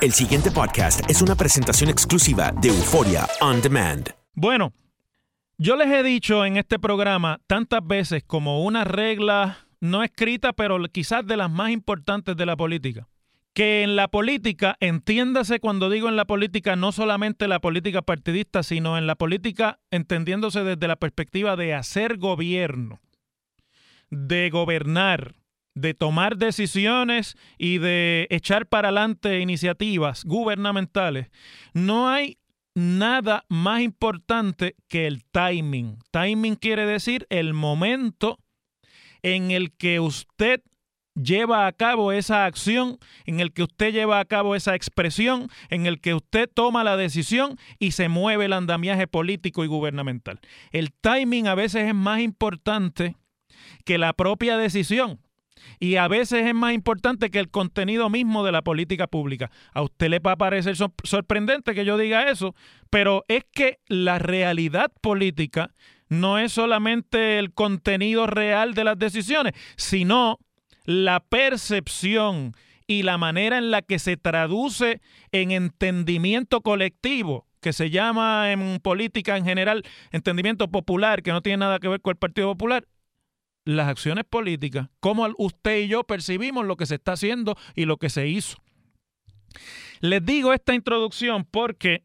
El siguiente podcast es una presentación exclusiva de Euforia On Demand. Bueno, yo les he dicho en este programa tantas veces como una regla no escrita, pero quizás de las más importantes de la política, que en la política, entiéndase cuando digo en la política, no solamente la política partidista, sino en la política entendiéndose desde la perspectiva de hacer gobierno, de gobernar, de tomar decisiones y de echar para adelante iniciativas gubernamentales, no hay nada más importante que el timing. Timing quiere decir el momento en el que usted lleva a cabo esa acción, en el que usted lleva a cabo esa expresión, en el que usted toma la decisión y se mueve el andamiaje político y gubernamental. El timing a veces es más importante que la propia decisión y a veces es más importante que el contenido mismo de la política pública. A usted le va a parecer sorprendente que yo diga eso, pero es que la realidad política no es solamente el contenido real de las decisiones, sino la percepción y la manera en la que se traduce en entendimiento colectivo que se llama en política en general entendimiento popular, que no tiene nada que ver con el Partido Popular, las acciones políticas, cómo usted y yo percibimos lo que se está haciendo y lo que se hizo. Les digo esta introducción porque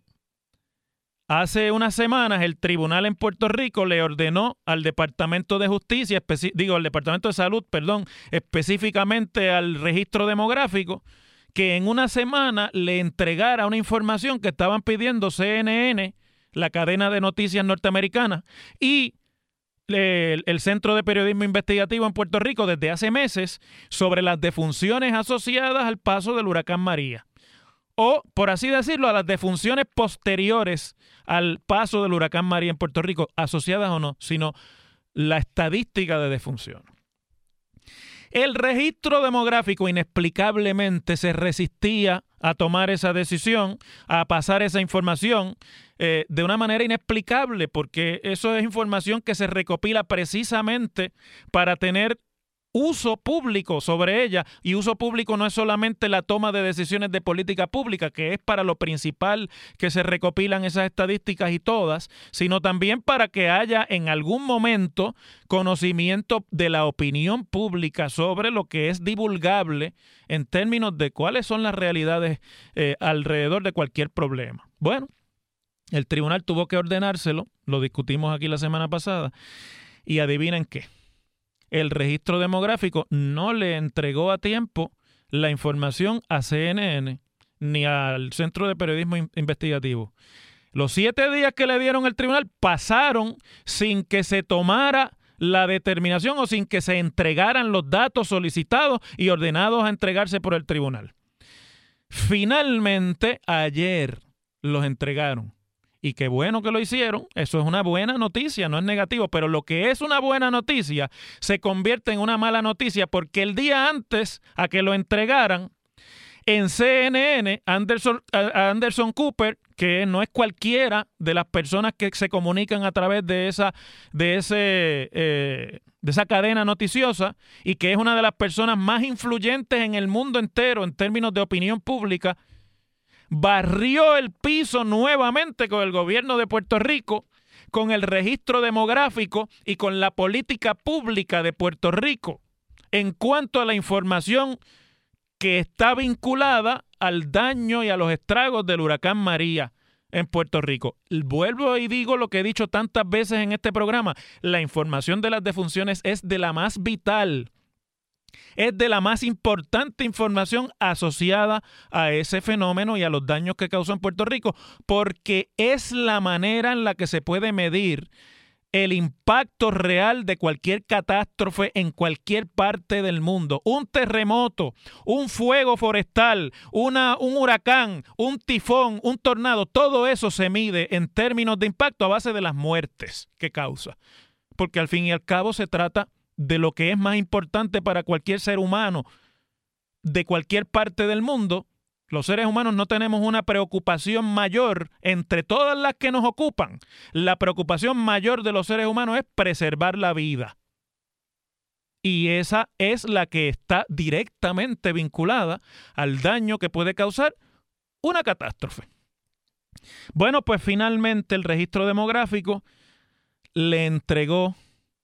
hace unas semanas el tribunal en Puerto Rico le ordenó al Departamento de Justicia, digo, al Departamento de Salud, perdón, específicamente al registro demográfico, que en una semana le entregara una información que estaban pidiendo CNN, la cadena de noticias norteamericana, y el, Centro de Periodismo Investigativo en Puerto Rico desde hace meses sobre las defunciones asociadas al paso del huracán María. O, por así decirlo, a las defunciones posteriores al paso del huracán María en Puerto Rico, asociadas o no, sino la estadística de defunción. El registro demográfico inexplicablemente se resistía a tomar esa decisión, a pasar esa información eh, de una manera inexplicable, porque eso es información que se recopila precisamente para tener uso público sobre ella. Y uso público no es solamente la toma de decisiones de política pública, que es para lo principal que se recopilan esas estadísticas y todas, sino también para que haya en algún momento conocimiento de la opinión pública sobre lo que es divulgable en términos de cuáles son las realidades eh, alrededor de cualquier problema. Bueno, el tribunal tuvo que ordenárselo, lo discutimos aquí la semana pasada, y adivinen qué el registro demográfico no le entregó a tiempo la información a CNN ni al Centro de Periodismo Investigativo. Los siete días que le dieron el tribunal pasaron sin que se tomara la determinación o sin que se entregaran los datos solicitados y ordenados a entregarse por el tribunal. Finalmente, ayer los entregaron y qué bueno que lo hicieron, eso es una buena noticia, no es negativo, pero lo que es una buena noticia se convierte en una mala noticia porque el día antes a que lo entregaran, en CNN, Anderson, Anderson Cooper, que no es cualquiera de las personas que se comunican a través de esa, de ese, eh, de esa cadena noticiosa y que es una de las personas más influyentes en el mundo entero en términos de opinión pública, barrió el piso nuevamente con el gobierno de Puerto Rico, con el registro demográfico y con la política pública de Puerto Rico en cuanto a la información que está vinculada al daño y a los estragos del huracán María en Puerto Rico. Vuelvo y digo lo que he dicho tantas veces en este programa, la información de las defunciones es de la más vital es de la más importante información asociada a ese fenómeno y a los daños que causó en Puerto Rico, porque es la manera en la que se puede medir el impacto real de cualquier catástrofe en cualquier parte del mundo. Un terremoto, un fuego forestal, una, un huracán, un tifón, un tornado, todo eso se mide en términos de impacto a base de las muertes que causa. Porque al fin y al cabo se trata de lo que es más importante para cualquier ser humano de cualquier parte del mundo, los seres humanos no tenemos una preocupación mayor entre todas las que nos ocupan. La preocupación mayor de los seres humanos es preservar la vida. Y esa es la que está directamente vinculada al daño que puede causar una catástrofe. Bueno, pues finalmente el registro demográfico le entregó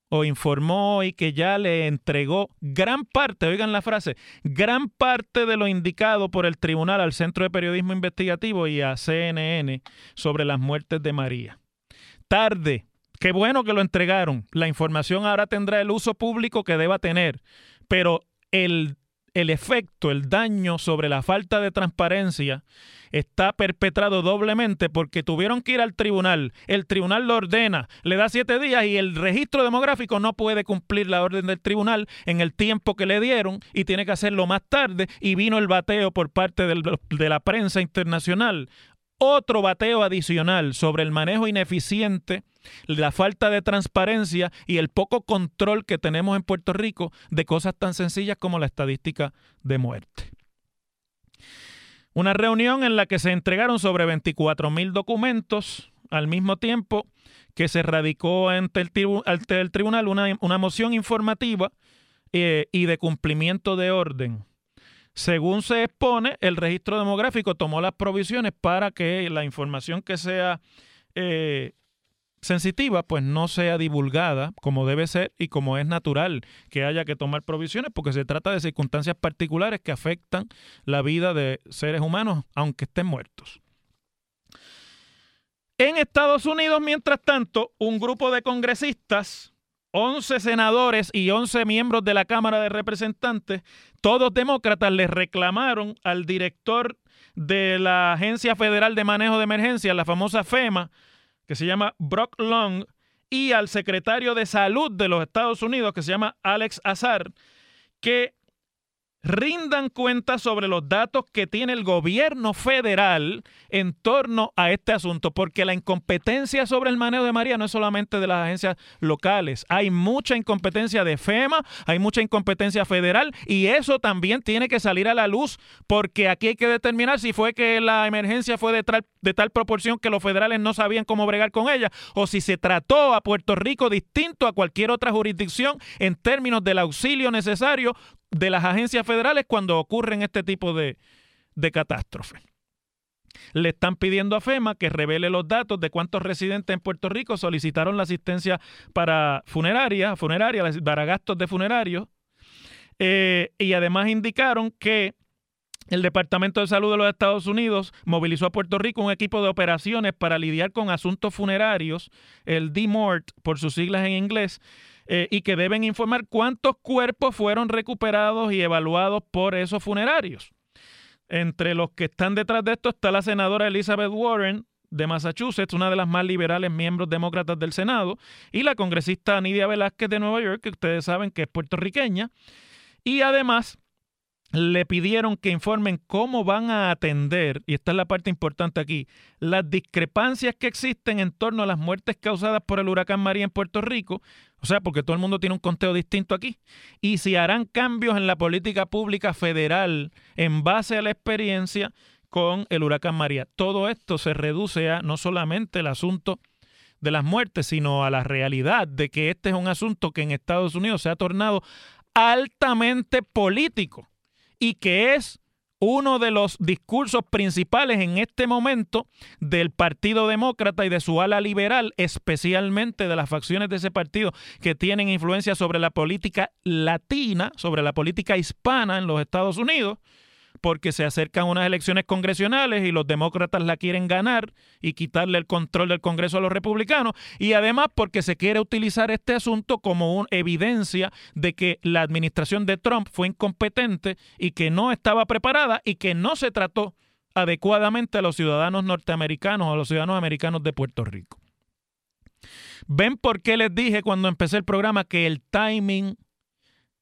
o informó hoy que ya le entregó gran parte, oigan la frase, gran parte de lo indicado por el tribunal al Centro de Periodismo Investigativo y a CNN sobre las muertes de María. Tarde, qué bueno que lo entregaron. La información ahora tendrá el uso público que deba tener, pero el, el efecto, el daño sobre la falta de transparencia está perpetrado doblemente porque tuvieron que ir al tribunal, el tribunal lo ordena, le da siete días y el registro demográfico no puede cumplir la orden del tribunal en el tiempo que le dieron y tiene que hacerlo más tarde y vino el bateo por parte de la prensa internacional. Otro bateo adicional sobre el manejo ineficiente, la falta de transparencia y el poco control que tenemos en Puerto Rico de cosas tan sencillas como la estadística de muerte. Una reunión en la que se entregaron sobre 24 mil documentos al mismo tiempo que se radicó ante el, tribunal una, moción informativa eh, y de cumplimiento de orden. Según se expone, el registro demográfico tomó las provisiones para que la información que sea eh, sensitiva pues no sea divulgada como debe ser y como es natural que haya que tomar provisiones porque se trata de circunstancias particulares que afectan la vida de seres humanos aunque estén muertos. En Estados Unidos, mientras tanto, un grupo de congresistas, 11 senadores y 11 miembros de la Cámara de Representantes, todos demócratas, les reclamaron al director de la Agencia Federal de Manejo de Emergencias, la famosa FEMA, que se llama Brock Long, y al secretario de Salud de los Estados Unidos, que se llama Alex Azar, que rindan cuenta sobre los datos que tiene el gobierno federal en torno a este asunto, porque la incompetencia sobre el manejo de María no es solamente de las agencias locales, hay mucha incompetencia de FEMA, hay mucha incompetencia federal y eso también tiene que salir a la luz, porque aquí hay que determinar si fue que la emergencia fue de tal, de tal proporción que los federales no sabían cómo bregar con ella, o si se trató a Puerto Rico distinto a cualquier otra jurisdicción en términos del auxilio necesario de las agencias federales cuando ocurren este tipo de, de catástrofes. Le están pidiendo a FEMA que revele los datos de cuántos residentes en Puerto Rico solicitaron la asistencia para funeraria, funeraria para gastos de funerarios. Eh, y además indicaron que el Departamento de Salud de los Estados Unidos movilizó a Puerto Rico un equipo de operaciones para lidiar con asuntos funerarios, el DMORT por sus siglas en inglés, eh, y que deben informar cuántos cuerpos fueron recuperados y evaluados por esos funerarios. Entre los que están detrás de esto está la senadora Elizabeth Warren de Massachusetts, una de las más liberales miembros demócratas del Senado, y la congresista Nidia Velázquez de Nueva York, que ustedes saben que es puertorriqueña. Y además le pidieron que informen cómo van a atender, y esta es la parte importante aquí, las discrepancias que existen en torno a las muertes causadas por el huracán María en Puerto Rico, o sea, porque todo el mundo tiene un conteo distinto aquí, y si harán cambios en la política pública federal en base a la experiencia con el huracán María. Todo esto se reduce a no solamente el asunto de las muertes, sino a la realidad de que este es un asunto que en Estados Unidos se ha tornado altamente político y que es uno de los discursos principales en este momento del Partido Demócrata y de su ala liberal, especialmente de las facciones de ese partido que tienen influencia sobre la política latina, sobre la política hispana en los Estados Unidos, porque se acercan unas elecciones congresionales y los demócratas la quieren ganar y quitarle el control del Congreso a los republicanos, y además porque se quiere utilizar este asunto como una evidencia de que la administración de Trump fue incompetente y que no estaba preparada y que no se trató adecuadamente a los ciudadanos norteamericanos o a los ciudadanos americanos de Puerto Rico. ¿Ven por qué les dije cuando empecé el programa que el timing,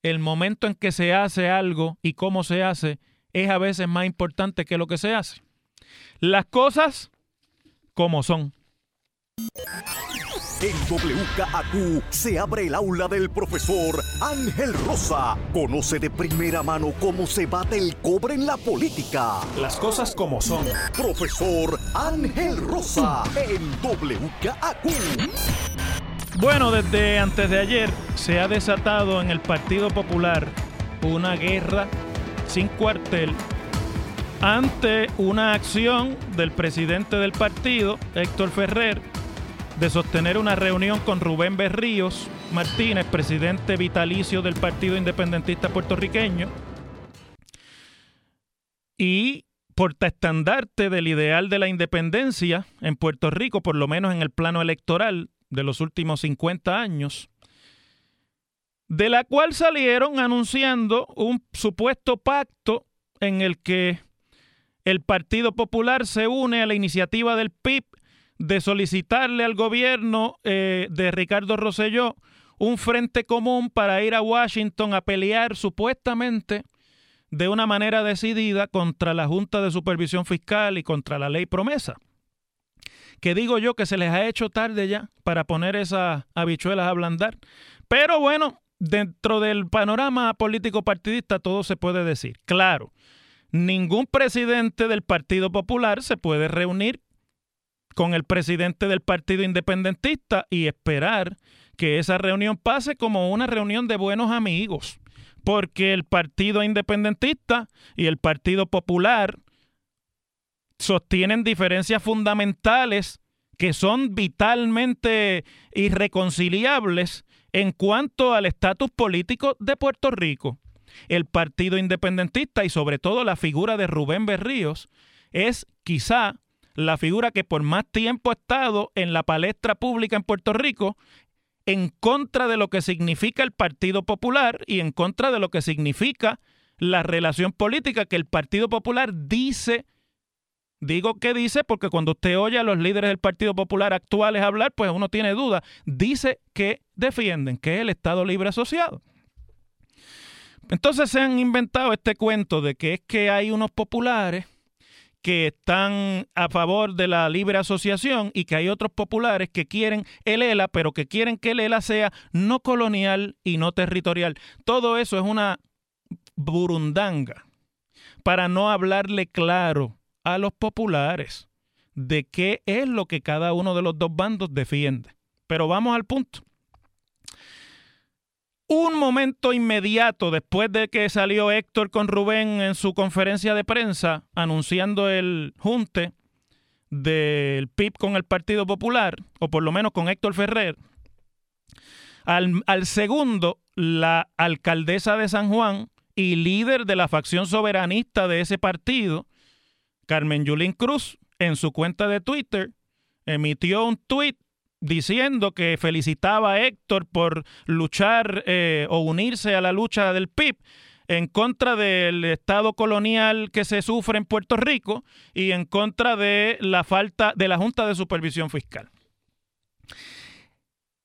el momento en que se hace algo y cómo se hace, es a veces más importante que lo que se hace. Las cosas como son. En WKAQ se abre el aula del profesor Ángel Rosa. Conoce de primera mano cómo se bate el cobre en la política. Las cosas como son. Profesor Ángel Rosa en WKAQ. Bueno, desde antes de ayer se ha desatado en el Partido Popular una guerra sin cuartel ante una acción del presidente del partido, Héctor Ferrer, de sostener una reunión con Rubén Berríos Martínez, presidente vitalicio del Partido Independentista Puertorriqueño, y portaestandarte del ideal de la independencia en Puerto Rico, por lo menos en el plano electoral de los últimos 50 años, de la cual salieron anunciando un supuesto pacto en el que el Partido Popular se une a la iniciativa del PIB de solicitarle al gobierno eh, de Ricardo Rosselló un frente común para ir a Washington a pelear supuestamente de una manera decidida contra la Junta de Supervisión Fiscal y contra la ley promesa. Que digo yo que se les ha hecho tarde ya para poner esas habichuelas a ablandar. Pero bueno, dentro del panorama político partidista todo se puede decir. Claro, ningún presidente del Partido Popular se puede reunir con el presidente del Partido Independentista y esperar que esa reunión pase como una reunión de buenos amigos, porque el Partido Independentista y el Partido Popular sostienen diferencias fundamentales que son vitalmente irreconciliables en cuanto al estatus político de Puerto Rico. El Partido Independentista y sobre todo la figura de Rubén Berríos es quizá la figura que por más tiempo ha estado en la palestra pública en Puerto Rico en contra de lo que significa el Partido Popular y en contra de lo que significa la relación política que el Partido Popular dice Digo que dice porque cuando usted oye a los líderes del Partido Popular actuales hablar, pues uno tiene duda. Dice que defienden, que es el Estado Libre Asociado. Entonces se han inventado este cuento de que es que hay unos populares que están a favor de la libre asociación y que hay otros populares que quieren el ELA, pero que quieren que el ELA sea no colonial y no territorial. Todo eso es una burundanga para no hablarle claro a los populares de qué es lo que cada uno de los dos bandos defiende. Pero vamos al punto. Un momento inmediato después de que salió Héctor con Rubén en su conferencia de prensa anunciando el junte del PIB con el Partido Popular, o por lo menos con Héctor Ferrer, al, al segundo, la alcaldesa de San Juan y líder de la facción soberanista de ese partido, Carmen Yulín Cruz, en su cuenta de Twitter, emitió un tweet diciendo que felicitaba a Héctor por luchar eh, o unirse a la lucha del PIB en contra del estado colonial que se sufre en Puerto Rico y en contra de la falta de la Junta de Supervisión Fiscal.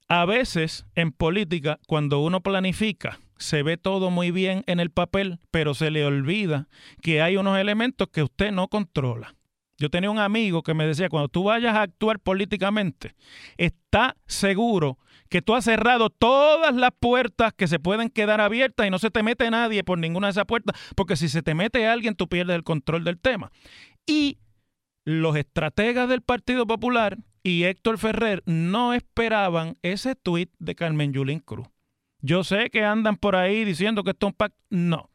A veces en política, cuando uno planifica, se ve todo muy bien en el papel, pero se le olvida que hay unos elementos que usted no controla. Yo tenía un amigo que me decía, cuando tú vayas a actuar políticamente, está seguro que tú has cerrado todas las puertas que se pueden quedar abiertas y no se te mete nadie por ninguna de esas puertas, porque si se te mete alguien, tú pierdes el control del tema. Y los estrategas del Partido Popular y Héctor Ferrer no esperaban ese tuit de Carmen Yulín Cruz. Yo sé que andan por ahí diciendo que esto es un pacto. No.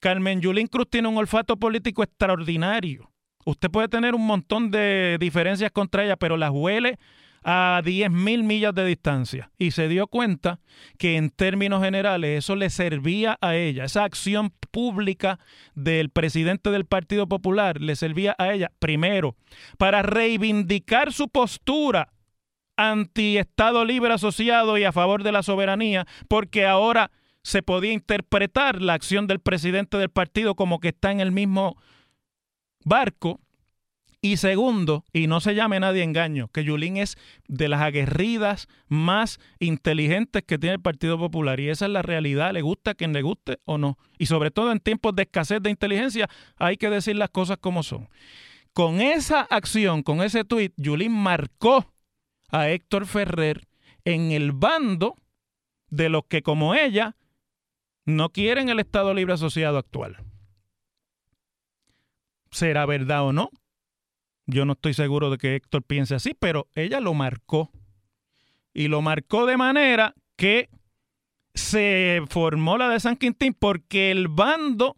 Carmen Yulín Cruz tiene un olfato político extraordinario. Usted puede tener un montón de diferencias contra ella, pero las huele a 10 mil millas de distancia. Y se dio cuenta que en términos generales eso le servía a ella. Esa acción pública del presidente del Partido Popular le servía a ella, primero, para reivindicar su postura anti-Estado Libre Asociado y a favor de la soberanía, porque ahora se podía interpretar la acción del presidente del partido como que está en el mismo barco. Y segundo, y no se llame nadie engaño, que Yulín es de las aguerridas más inteligentes que tiene el Partido Popular. Y esa es la realidad, le gusta a quien le guste o no. Y sobre todo en tiempos de escasez de inteligencia, hay que decir las cosas como son. Con esa acción, con ese tuit, Yulín marcó a Héctor Ferrer en el bando de los que como ella no quieren el Estado Libre Asociado actual. ¿Será verdad o no? Yo no estoy seguro de que Héctor piense así, pero ella lo marcó. Y lo marcó de manera que se formó la de San Quintín porque el bando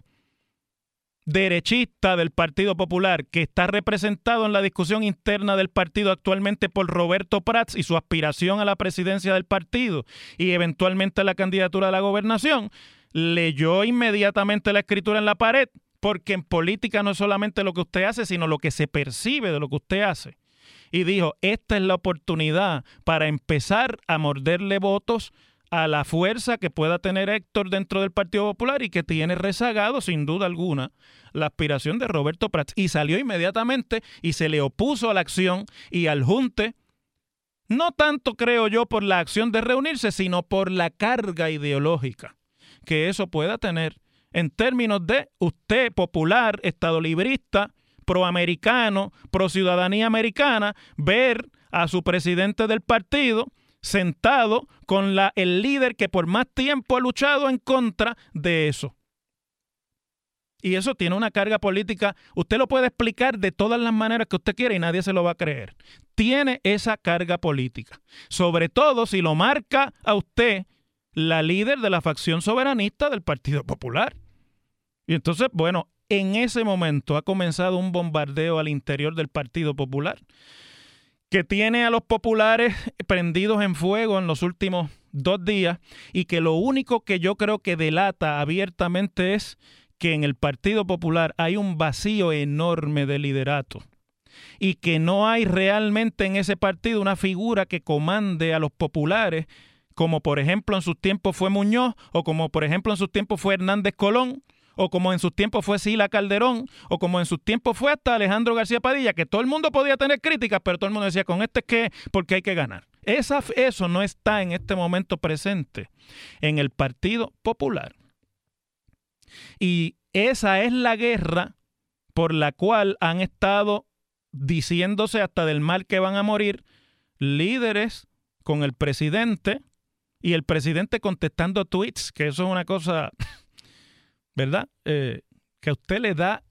derechista del Partido Popular, que está representado en la discusión interna del partido actualmente por Roberto Prats y su aspiración a la presidencia del partido y eventualmente a la candidatura a la gobernación, leyó inmediatamente la escritura en la pared, porque en política no es solamente lo que usted hace, sino lo que se percibe de lo que usted hace. Y dijo, esta es la oportunidad para empezar a morderle votos a la fuerza que pueda tener Héctor dentro del Partido Popular y que tiene rezagado, sin duda alguna, la aspiración de Roberto Prats. Y salió inmediatamente y se le opuso a la acción y al junte, no tanto creo yo por la acción de reunirse, sino por la carga ideológica que eso pueda tener en términos de usted popular, estadolibrista, proamericano, pro ciudadanía americana, ver a su presidente del partido sentado con el líder que por más tiempo ha luchado en contra de eso. Y eso tiene una carga política. Usted lo puede explicar de todas las maneras que usted quiera y nadie se lo va a creer. Tiene esa carga política. Sobre todo si lo marca a usted la líder de la facción soberanista del Partido Popular. Y entonces, bueno, en ese momento ha comenzado un bombardeo al interior del Partido Popular que tiene a los populares prendidos en fuego en los últimos dos días y que lo único que yo creo que delata abiertamente es que en el Partido Popular hay un vacío enorme de liderato y que no hay realmente en ese partido una figura que comande a los populares como por ejemplo en sus tiempos fue Muñoz o como por ejemplo en sus tiempos fue Hernández Colón o como en sus tiempos fue Sila Calderón, o como en sus tiempos fue hasta Alejandro García Padilla, que todo el mundo podía tener críticas, pero todo el mundo decía, con este es que, porque hay que ganar. Esa, eso no está en este momento presente en el Partido Popular. Y esa es la guerra por la cual han estado diciéndose hasta del mal que van a morir líderes con el presidente y el presidente contestando tweets, que eso es una cosa ¿verdad? Eh, que usted le da,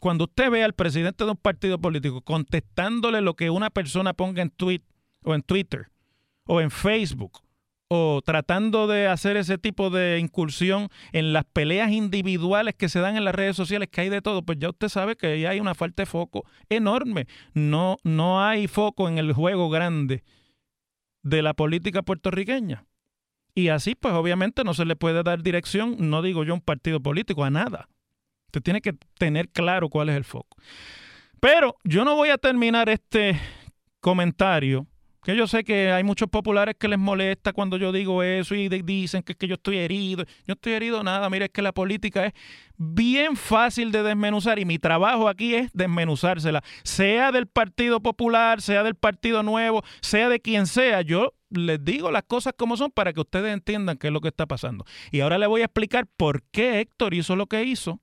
cuando usted ve al presidente de un partido político contestándole lo que una persona ponga en tweet o en Twitter o en Facebook o tratando de hacer ese tipo de incursión en las peleas individuales que se dan en las redes sociales, que hay de todo, pues ya usted sabe que ahí hay una falta de foco enorme. No, no hay foco en el juego grande de la política puertorriqueña. Y así, pues obviamente no se le puede dar dirección, no digo yo un partido político, a nada. Usted tiene que tener claro cuál es el foco. Pero yo no voy a terminar este comentario, que yo sé que hay muchos populares que les molesta cuando yo digo eso y dicen que que yo estoy herido. Yo estoy herido nada, mire, es que la política es bien fácil de desmenuzar y mi trabajo aquí es desmenuzársela, sea del Partido Popular, sea del Partido Nuevo, sea de quien sea. Yo les digo las cosas como son para que ustedes entiendan qué es lo que está pasando. Y ahora les voy a explicar por qué Héctor hizo lo que hizo.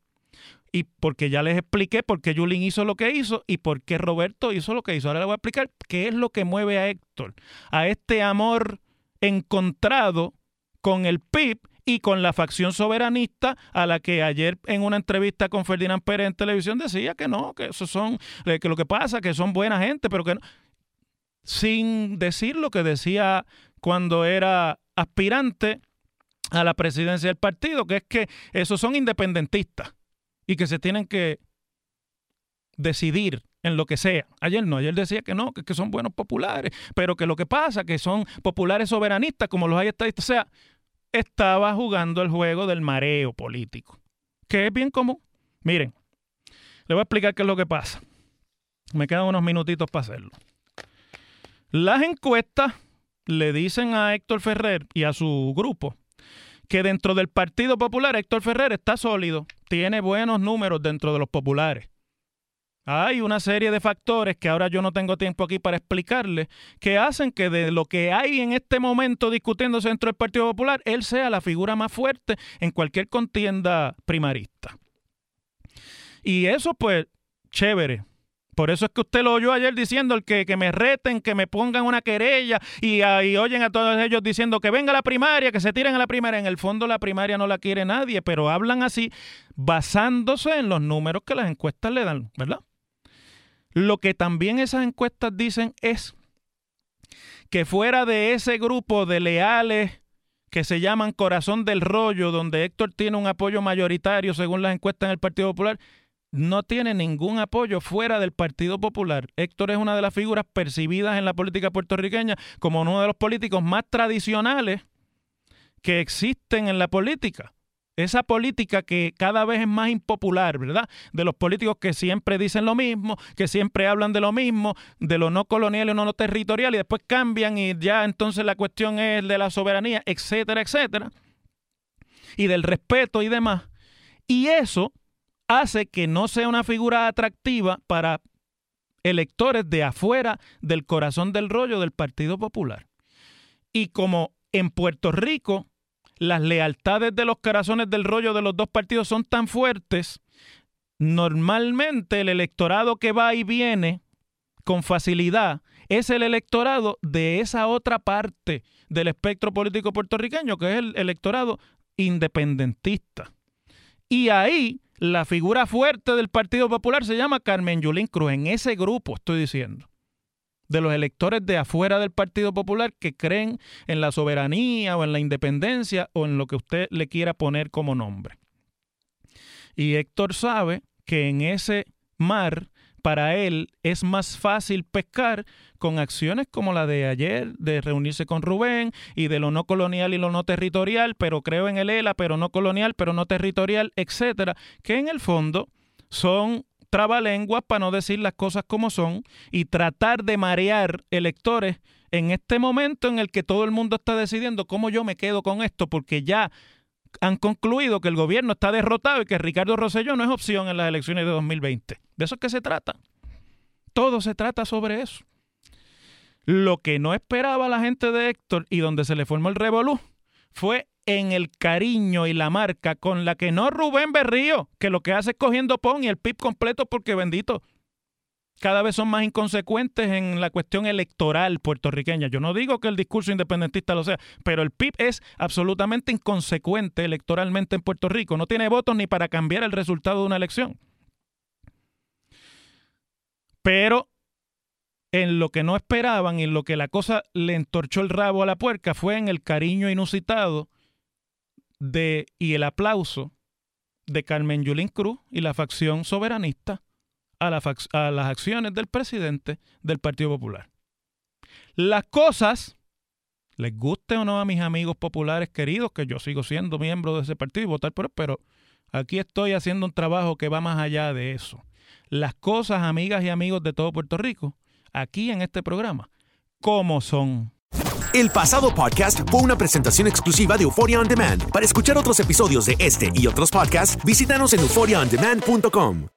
Y porque ya les expliqué por qué Yulín hizo lo que hizo y por qué Roberto hizo lo que hizo. Ahora les voy a explicar qué es lo que mueve a Héctor, a este amor encontrado con el PIB y con la facción soberanista a la que ayer en una entrevista con Ferdinand Pérez en televisión decía que no, que eso son, que lo que pasa, que son buena gente, pero que no sin decir lo que decía cuando era aspirante a la presidencia del partido, que es que esos son independentistas y que se tienen que decidir en lo que sea. Ayer no, ayer decía que no, que, son buenos populares, pero que lo que pasa que son populares soberanistas como los hay estadistas. O sea, estaba jugando el juego del mareo político que es bien común. Miren, le voy a explicar qué es lo que pasa. Me quedan unos minutitos para hacerlo. Las encuestas le dicen a Héctor Ferrer y a su grupo que dentro del Partido Popular Héctor Ferrer está sólido, tiene buenos números dentro de los populares. Hay una serie de factores que ahora yo no tengo tiempo aquí para explicarles, que hacen que de lo que hay en este momento discutiéndose dentro del Partido Popular, él sea la figura más fuerte en cualquier contienda primarista. Y eso, pues, chévere. Por eso es que usted lo oyó ayer diciendo el que, que me reten, que me pongan una querella y, y, oyen a todos ellos diciendo que venga la primaria, que se tiren a la primaria. En el fondo la primaria no la quiere nadie, pero hablan así basándose en los números que las encuestas le dan, ¿verdad? Lo que también esas encuestas dicen es que fuera de ese grupo de leales que se llaman Corazón del Rollo, donde Héctor tiene un apoyo mayoritario según las encuestas en el Partido Popular, no tiene ningún apoyo fuera del Partido Popular. Héctor es una de las figuras percibidas en la política puertorriqueña como uno de los políticos más tradicionales que existen en la política esa política que cada vez es más impopular, ¿verdad? De los políticos que siempre dicen lo mismo, que siempre hablan de lo mismo, de lo no colonial y no, no territorial, y después cambian y ya entonces la cuestión es de la soberanía, etcétera, etcétera, y del respeto y demás. Y eso hace que no sea una figura atractiva para electores de afuera del corazón del rollo del Partido Popular. Y como en Puerto Rico las lealtades de los corazones del rollo de los dos partidos son tan fuertes, normalmente el electorado que va y viene con facilidad es el electorado de esa otra parte del espectro político puertorriqueño, que es el electorado independentista. Y ahí la figura fuerte del Partido Popular se llama Carmen Yulín Cruz, en ese grupo estoy diciendo de los electores de afuera del Partido Popular que creen en la soberanía o en la independencia o en lo que usted le quiera poner como nombre. Y Héctor sabe que en ese mar para él es más fácil pescar con acciones como la de ayer, de reunirse con Rubén y de lo no colonial y lo no territorial, pero creo en el ELA, pero no colonial, pero no territorial, etcétera, que en el fondo son trabalenguas para no decir las cosas como son y tratar de marear electores en este momento en el que todo el mundo está decidiendo cómo yo me quedo con esto, porque ya han concluido que el gobierno está derrotado y que Ricardo Rosselló no es opción en las elecciones de 2020. De eso es que se trata. Todo se trata sobre eso. Lo que no esperaba la gente de Héctor y donde se le formó el revolú fue en el cariño y la marca con la que no Rubén Berrío, que lo que hace es cogiendo PON y el PIB completo porque bendito, cada vez son más inconsecuentes en la cuestión electoral puertorriqueña. Yo no digo que el discurso independentista lo sea, pero el PIB es absolutamente inconsecuente electoralmente en Puerto Rico. No tiene votos ni para cambiar el resultado de una elección. Pero en lo que no esperaban y en lo que la cosa le entorchó el rabo a la puerca fue en el cariño inusitado de, y el aplauso de Carmen Yulín Cruz y la facción soberanista a, las acciones del presidente del Partido Popular. Las cosas, les guste o no a mis amigos populares queridos, que yo sigo siendo miembro de ese partido y votar por él, pero aquí estoy haciendo un trabajo que va más allá de eso. Las cosas, amigas y amigos de todo Puerto Rico, aquí en este programa, como son. El pasado podcast fue una presentación exclusiva de Euphoria On Demand. Para escuchar otros episodios de este y otros podcasts, visítanos en euphoriaondemand.com.